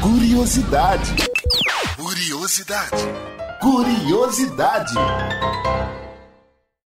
Curiosidade. Curiosidade. Curiosidade.